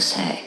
say.